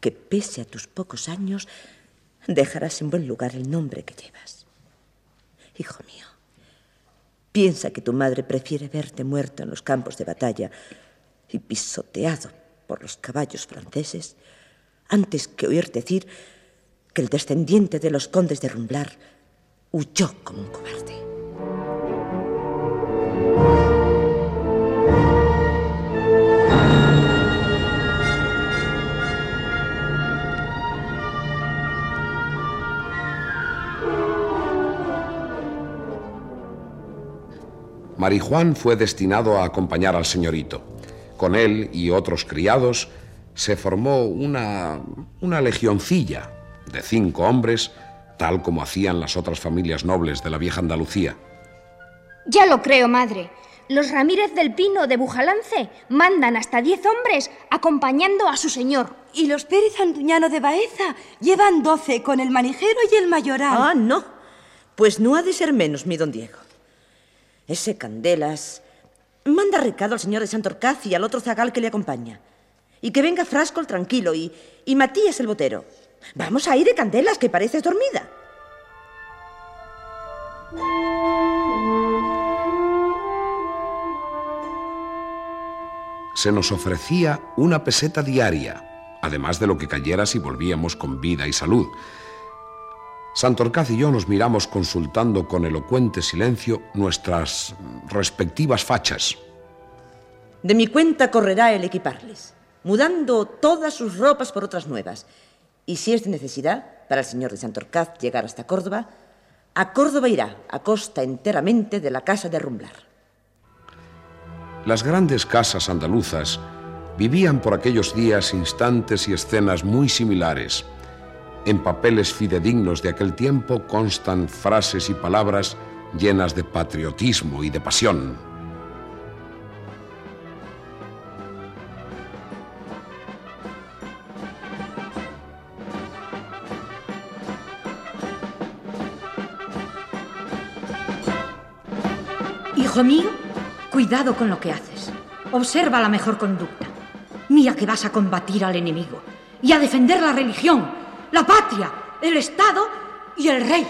que pese a tus pocos años, dejarás en buen lugar el nombre que llevas. Hijo mío, Piensa que tu madre prefiere verte muerto en los campos de batalla y pisoteado por los caballos franceses antes que oír decir que el descendiente de los condes de Rumblar huyó como un cobarde. Marijuán fue destinado a acompañar al señorito. Con él y otros criados se formó una, una legioncilla de cinco hombres, tal como hacían las otras familias nobles de la vieja Andalucía. Ya lo creo, madre. Los Ramírez del Pino de Bujalance mandan hasta diez hombres acompañando a su señor. Y los Pérez Anduñano de Baeza llevan doce con el manijero y el mayoral. Ah, no. Pues no ha de ser menos, mi don Diego. Ese Candelas manda recado al señor de Santorcaz y al otro zagal que le acompaña. Y que venga Frasco el tranquilo y, y Matías el botero. Vamos a ir de Candelas, que pareces dormida. Se nos ofrecía una peseta diaria, además de lo que cayera si volvíamos con vida y salud. Santorcaz y yo nos miramos consultando con elocuente silencio nuestras respectivas fachas. De mi cuenta correrá el equiparles, mudando todas sus ropas por otras nuevas. Y si es de necesidad para el señor de Santorcaz llegar hasta Córdoba, a Córdoba irá, a costa enteramente de la casa de Rumblar. Las grandes casas andaluzas vivían por aquellos días instantes y escenas muy similares. En papeles fidedignos de aquel tiempo constan frases y palabras llenas de patriotismo y de pasión. Hijo mío, cuidado con lo que haces. Observa la mejor conducta. Mira que vas a combatir al enemigo y a defender la religión, la patria, el Estado y el rey.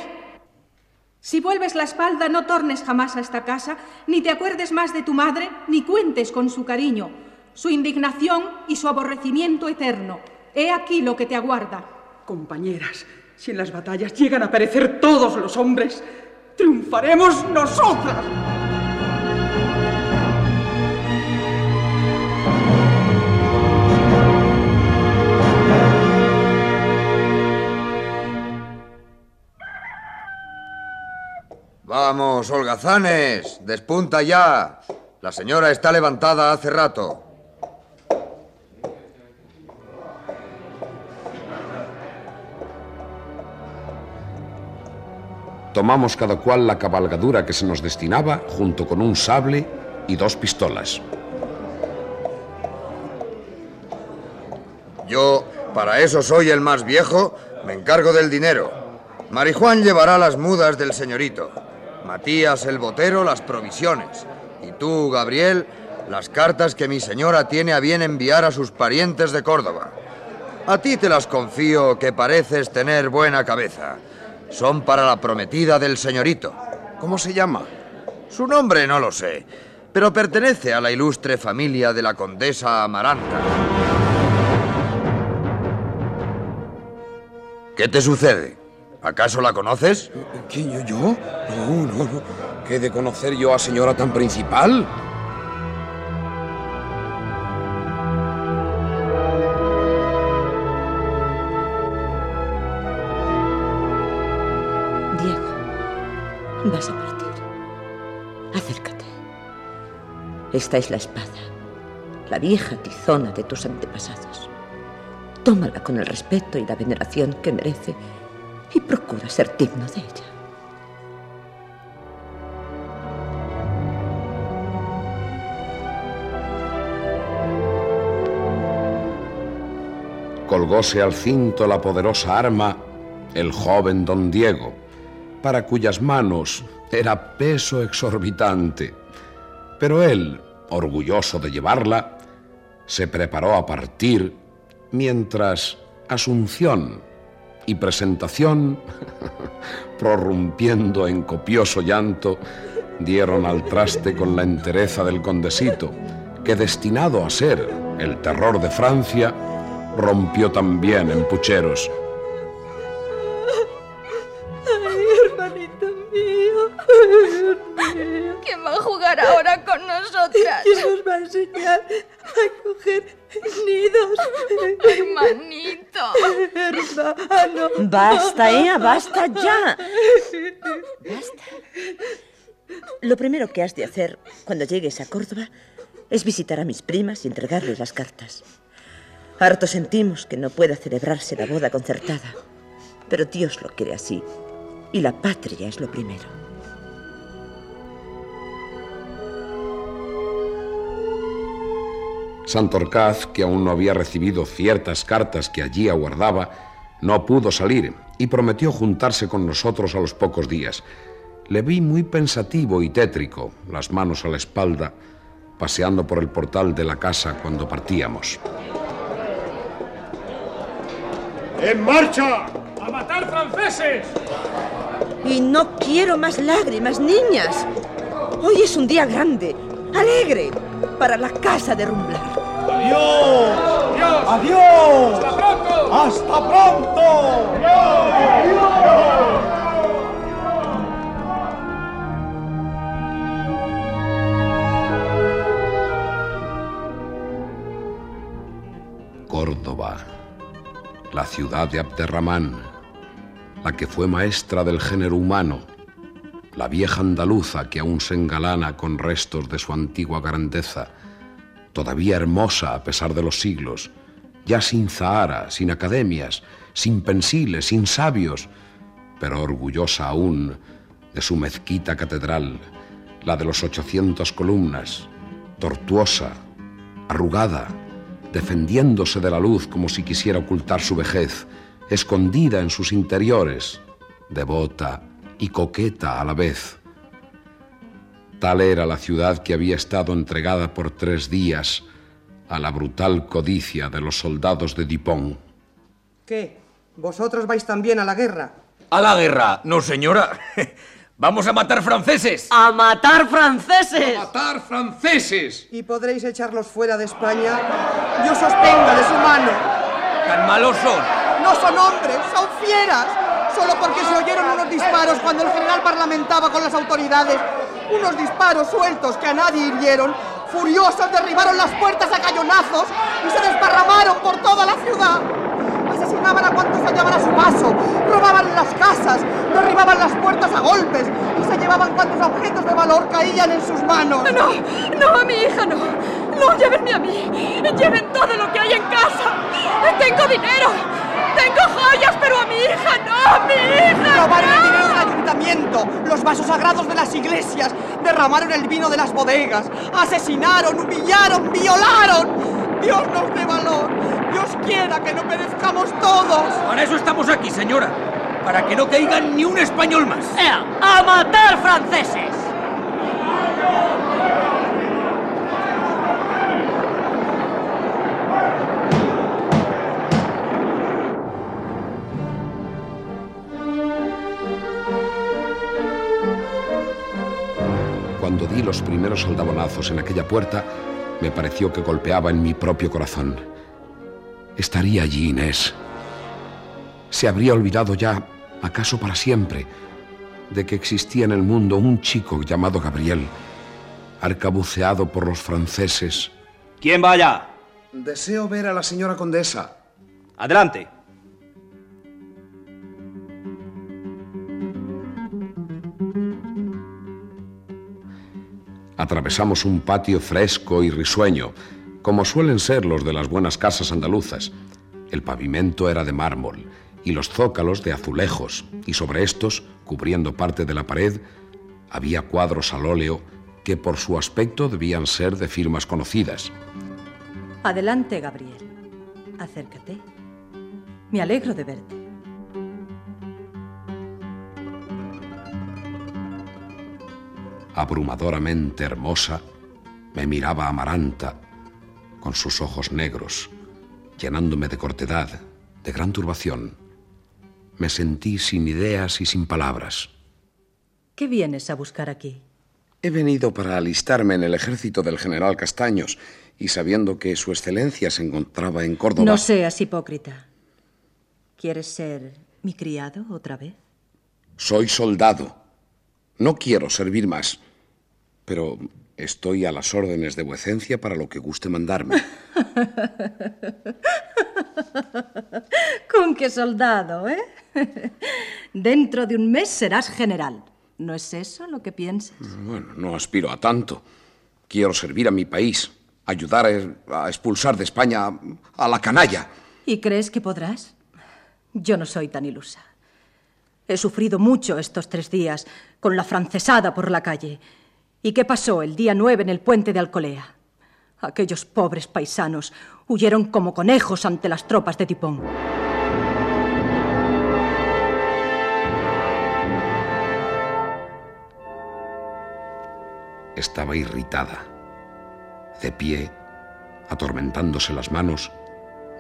Si vuelves la espalda, no tornes jamás a esta casa, ni te acuerdes más de tu madre, ni cuentes con su cariño, su indignación y su aborrecimiento eterno. He aquí lo que te aguarda. Compañeras, si en las batallas llegan a perecer todos los hombres, triunfaremos nosotras. Vamos, holgazanes, despunta ya. La señora está levantada hace rato. Tomamos cada cual la cabalgadura que se nos destinaba junto con un sable y dos pistolas. Yo, para eso soy el más viejo, me encargo del dinero. Marijuán llevará las mudas del señorito. Matías el botero las provisiones. Y tú, Gabriel, las cartas que mi señora tiene a bien enviar a sus parientes de Córdoba. A ti te las confío que pareces tener buena cabeza. Son para la prometida del señorito. ¿Cómo se llama? Su nombre no lo sé, pero pertenece a la ilustre familia de la condesa Amaranta. ¿Qué te sucede? ¿Acaso la conoces? ¿Quién, yo? ¿Yo? No, no, no. ¿Qué de conocer yo a señora tan principal? Diego, vas a partir. Acércate. Esta es la espada, la vieja tizona de tus antepasados. Tómala con el respeto y la veneración que merece y procura ser digno de ella. Colgóse al cinto la poderosa arma el joven don Diego, para cuyas manos era peso exorbitante. Pero él, orgulloso de llevarla, se preparó a partir mientras Asunción y presentación, prorrumpiendo en copioso llanto, dieron al traste con la entereza del condesito, que destinado a ser el terror de Francia, rompió también en pucheros. Ay, hermanito mío. ¿Quién va a jugar ahora con nosotras? ¿Quién nos va a enseñar a coger nidos? Hermanito. Hermano. Basta, Ea, basta ya. Basta. Lo primero que has de hacer cuando llegues a Córdoba es visitar a mis primas y entregarles las cartas. Harto sentimos que no pueda celebrarse la boda concertada, pero Dios lo quiere así y la patria es lo primero. Santorcaz, que aún no había recibido ciertas cartas que allí aguardaba, no pudo salir y prometió juntarse con nosotros a los pocos días. Le vi muy pensativo y tétrico, las manos a la espalda, paseando por el portal de la casa cuando partíamos. ¡En marcha! ¡A matar franceses! Y no quiero más lágrimas, niñas. Hoy es un día grande, alegre, para la casa de Rumblar. ¡Adiós! ¡Adiós! ¡Adiós! ¡Hasta pronto! ¡Hasta pronto! Córdoba, la ciudad de Abderramán, la que fue maestra del género humano, la vieja andaluza que aún se engalana con restos de su antigua grandeza, todavía hermosa a pesar de los siglos, ya sin Zahara, sin academias, sin pensiles, sin sabios, pero orgullosa aún de su mezquita catedral, la de los 800 columnas, tortuosa, arrugada, defendiéndose de la luz como si quisiera ocultar su vejez, escondida en sus interiores, devota y coqueta a la vez. Tal era la ciudad que había estado entregada por tres días a la brutal codicia de los soldados de Dupont. ¿Qué? ¿Vosotros vais también a la guerra? ¿A la guerra? No, señora. Vamos a matar franceses. ¡A matar franceses! ¡Matar franceses! ¿Y podréis echarlos fuera de España? Yo sostenga de su mano. Tan malos son. No son hombres, son fieras. Solo porque se oyeron unos disparos cuando el general parlamentaba con las autoridades. Unos disparos sueltos que a nadie hirieron. Furiosos derribaron las puertas a cañonazos y se desparramaron por toda la ciudad. Asesinaban a cuantos hallaban a su paso, robaban las casas, derribaban las puertas a golpes y se llevaban cuantos objetos de valor caían en sus manos. No, no, a mi hija no. No, llévenme a mí. Lleven todo lo que hay en casa. Tengo dinero. Tengo joyas, pero a mi hija no, a mi hija. Robaron no. el dinero del ayuntamiento, los vasos sagrados de las iglesias, derramaron el vino de las bodegas, asesinaron, humillaron, violaron. Dios nos dé valor. Dios quiera que no perezcamos todos. Para eso estamos aquí, señora. Para que no caigan ni un español más. ¡Ea! ¡A matar franceses! Cuando di los primeros soldabonazos en aquella puerta, me pareció que golpeaba en mi propio corazón. Estaría allí Inés. Se habría olvidado ya, acaso para siempre, de que existía en el mundo un chico llamado Gabriel, arcabuceado por los franceses. ¿Quién va allá? Deseo ver a la señora condesa. Adelante. Atravesamos un patio fresco y risueño, como suelen ser los de las buenas casas andaluzas. El pavimento era de mármol y los zócalos de azulejos, y sobre estos, cubriendo parte de la pared, había cuadros al óleo que por su aspecto debían ser de firmas conocidas. Adelante, Gabriel. Acércate. Me alegro de verte. Abrumadoramente hermosa, me miraba Amaranta con sus ojos negros, llenándome de cortedad, de gran turbación. Me sentí sin ideas y sin palabras. ¿Qué vienes a buscar aquí? He venido para alistarme en el ejército del general Castaños y sabiendo que su excelencia se encontraba en Córdoba. No seas hipócrita. ¿Quieres ser mi criado otra vez? Soy soldado. No quiero servir más. Pero estoy a las órdenes de vuecencia para lo que guste mandarme. Con qué soldado, ¿eh? Dentro de un mes serás general. ¿No es eso lo que piensas? Bueno, no aspiro a tanto. Quiero servir a mi país, ayudar a expulsar de España a la canalla. ¿Y crees que podrás? Yo no soy tan ilusa. He sufrido mucho estos tres días con la francesada por la calle. ¿Y qué pasó el día 9 en el puente de Alcolea? Aquellos pobres paisanos huyeron como conejos ante las tropas de Tipón. Estaba irritada. De pie, atormentándose las manos,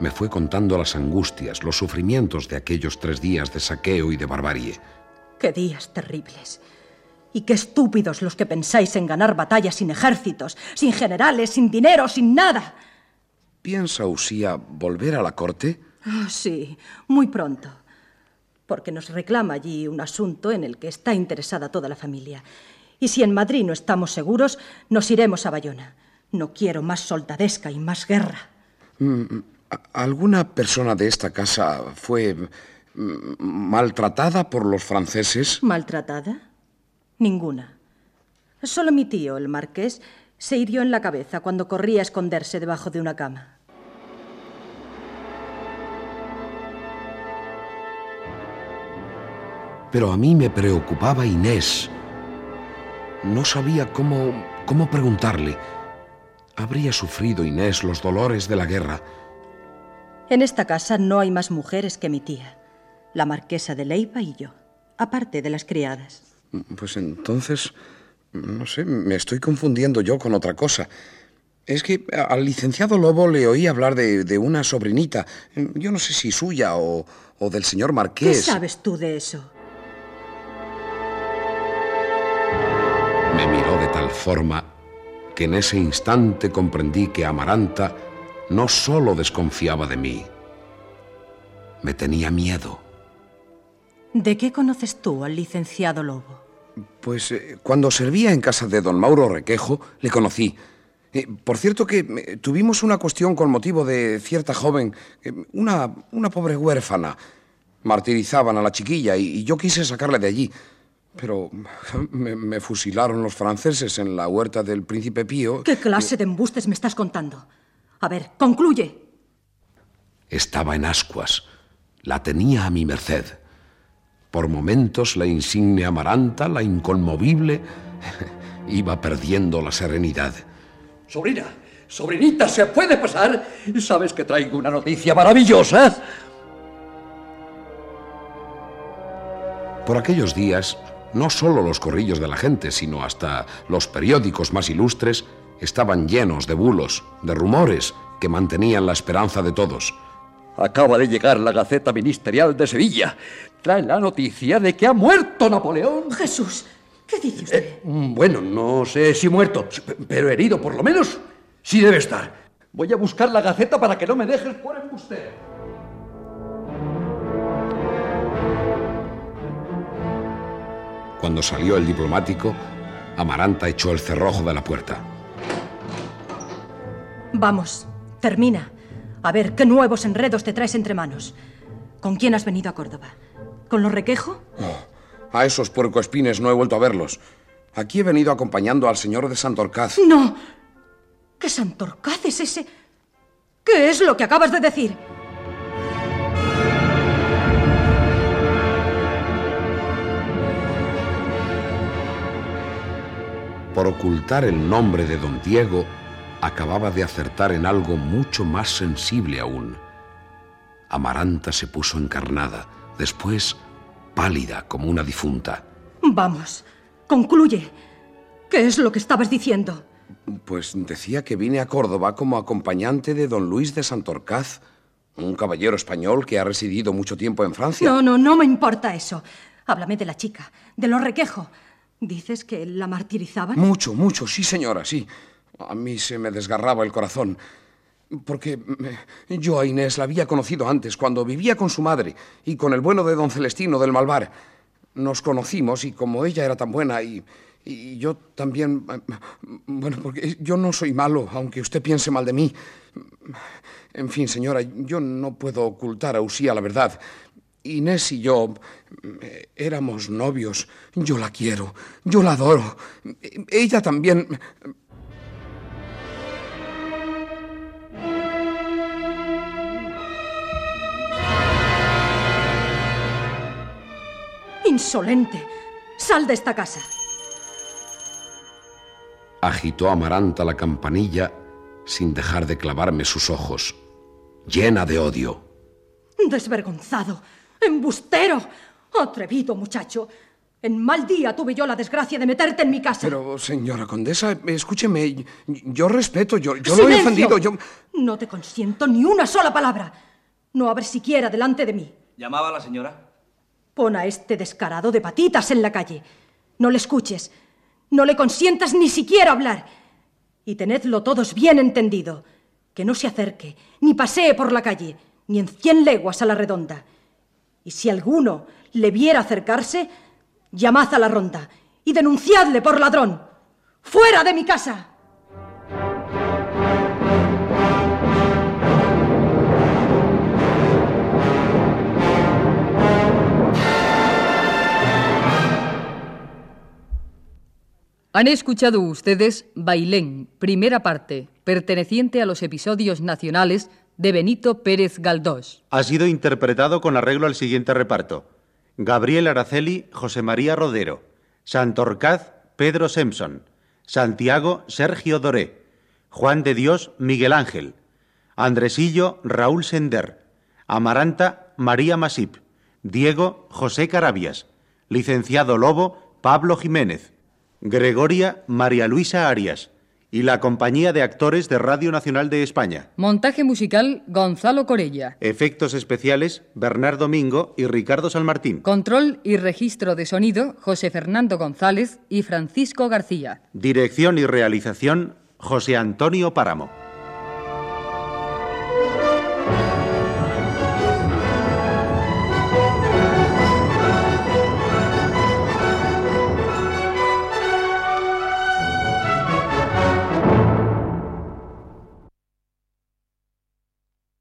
me fue contando las angustias, los sufrimientos de aquellos tres días de saqueo y de barbarie. ¡Qué días terribles! Y qué estúpidos los que pensáis en ganar batallas sin ejércitos, sin generales, sin dinero, sin nada. ¿Piensa Usía volver a la corte? Ah, sí, muy pronto. Porque nos reclama allí un asunto en el que está interesada toda la familia. Y si en Madrid no estamos seguros, nos iremos a Bayona. No quiero más soldadesca y más guerra. Mm, ¿Alguna persona de esta casa fue mm, maltratada por los franceses? ¿Maltratada? Ninguna. Solo mi tío, el marqués, se hirió en la cabeza cuando corría a esconderse debajo de una cama. Pero a mí me preocupaba Inés. No sabía cómo, cómo preguntarle. ¿Habría sufrido Inés los dolores de la guerra? En esta casa no hay más mujeres que mi tía, la marquesa de Leiva y yo, aparte de las criadas. Pues entonces, no sé, me estoy confundiendo yo con otra cosa. Es que al licenciado Lobo le oí hablar de, de una sobrinita. Yo no sé si suya o, o del señor marqués. ¿Qué sabes tú de eso? Me miró de tal forma que en ese instante comprendí que Amaranta no solo desconfiaba de mí, me tenía miedo. ¿De qué conoces tú al licenciado Lobo? Pues eh, cuando servía en casa de don Mauro Requejo, le conocí. Eh, por cierto que eh, tuvimos una cuestión con motivo de cierta joven, una, una pobre huérfana. Martirizaban a la chiquilla y, y yo quise sacarla de allí. Pero me, me fusilaron los franceses en la huerta del príncipe Pío. ¿Qué clase de embustes me estás contando? A ver, concluye. Estaba en ascuas. La tenía a mi merced. Por momentos la insigne Amaranta, la inconmovible, iba perdiendo la serenidad. Sobrina, sobrinita, ¿se puede pasar? ¿Sabes que traigo una noticia maravillosa? Por aquellos días, no solo los corrillos de la gente, sino hasta los periódicos más ilustres estaban llenos de bulos, de rumores que mantenían la esperanza de todos. Acaba de llegar la Gaceta Ministerial de Sevilla. Trae la noticia de que ha muerto Napoleón. Jesús, ¿qué dice usted? Eh, bueno, no sé si muerto, pero herido por lo menos. Sí debe estar. Voy a buscar la Gaceta para que no me dejes por embustero. Cuando salió el diplomático, Amaranta echó el cerrojo de la puerta. Vamos, termina. A ver, ¿qué nuevos enredos te traes entre manos? ¿Con quién has venido a Córdoba? ¿Con los requejo? A esos puercoespines no he vuelto a verlos. Aquí he venido acompañando al señor de Santorcaz. No. ¿Qué Santorcaz es ese? ¿Qué es lo que acabas de decir? Por ocultar el nombre de don Diego, acababa de acertar en algo mucho más sensible aún. Amaranta se puso encarnada, después pálida como una difunta. Vamos, concluye. ¿Qué es lo que estabas diciendo? Pues decía que vine a Córdoba como acompañante de don Luis de Santorcaz, un caballero español que ha residido mucho tiempo en Francia. No, no, no me importa eso. Háblame de la chica, de los requejo. ¿Dices que la martirizaban? Mucho, mucho, sí, señora, sí. A mí se me desgarraba el corazón. Porque yo a Inés la había conocido antes, cuando vivía con su madre y con el bueno de don Celestino del Malvar. Nos conocimos y como ella era tan buena y, y yo también... Bueno, porque yo no soy malo, aunque usted piense mal de mí. En fin, señora, yo no puedo ocultar a Usía la verdad. Inés y yo eh, éramos novios. Yo la quiero, yo la adoro. Ella también... ¡Insolente! ¡Sal de esta casa! Agitó Amaranta la campanilla sin dejar de clavarme sus ojos, llena de odio. ¡Desvergonzado! ¡Embustero! ¡Atrevido, muchacho! En mal día tuve yo la desgracia de meterte en mi casa. Pero, señora condesa, escúcheme, yo respeto, yo, yo no he ofendido, yo... No te consiento ni una sola palabra. No abres siquiera delante de mí. ¿Llamaba a la señora? Pon a este descarado de patitas en la calle. No le escuches. No le consientas ni siquiera hablar. Y tenedlo todos bien entendido. Que no se acerque, ni pasee por la calle, ni en cien leguas a la redonda. Y si alguno le viera acercarse, llamad a la ronda y denunciadle por ladrón. ¡Fuera de mi casa! Han escuchado ustedes Bailén, primera parte, perteneciente a los episodios nacionales de Benito Pérez Galdós. Ha sido interpretado con arreglo al siguiente reparto. Gabriel Araceli, José María Rodero. Santorcaz, Pedro Simpson. Santiago, Sergio Doré. Juan de Dios, Miguel Ángel. Andresillo, Raúl Sender. Amaranta, María Masip. Diego, José Carabias. Licenciado Lobo, Pablo Jiménez. Gregoria, María Luisa Arias. Y la compañía de actores de Radio Nacional de España. Montaje musical Gonzalo Corella. Efectos especiales, Bernardo Mingo y Ricardo Salmartín. Control y registro de sonido José Fernando González y Francisco García. Dirección y realización, José Antonio Páramo.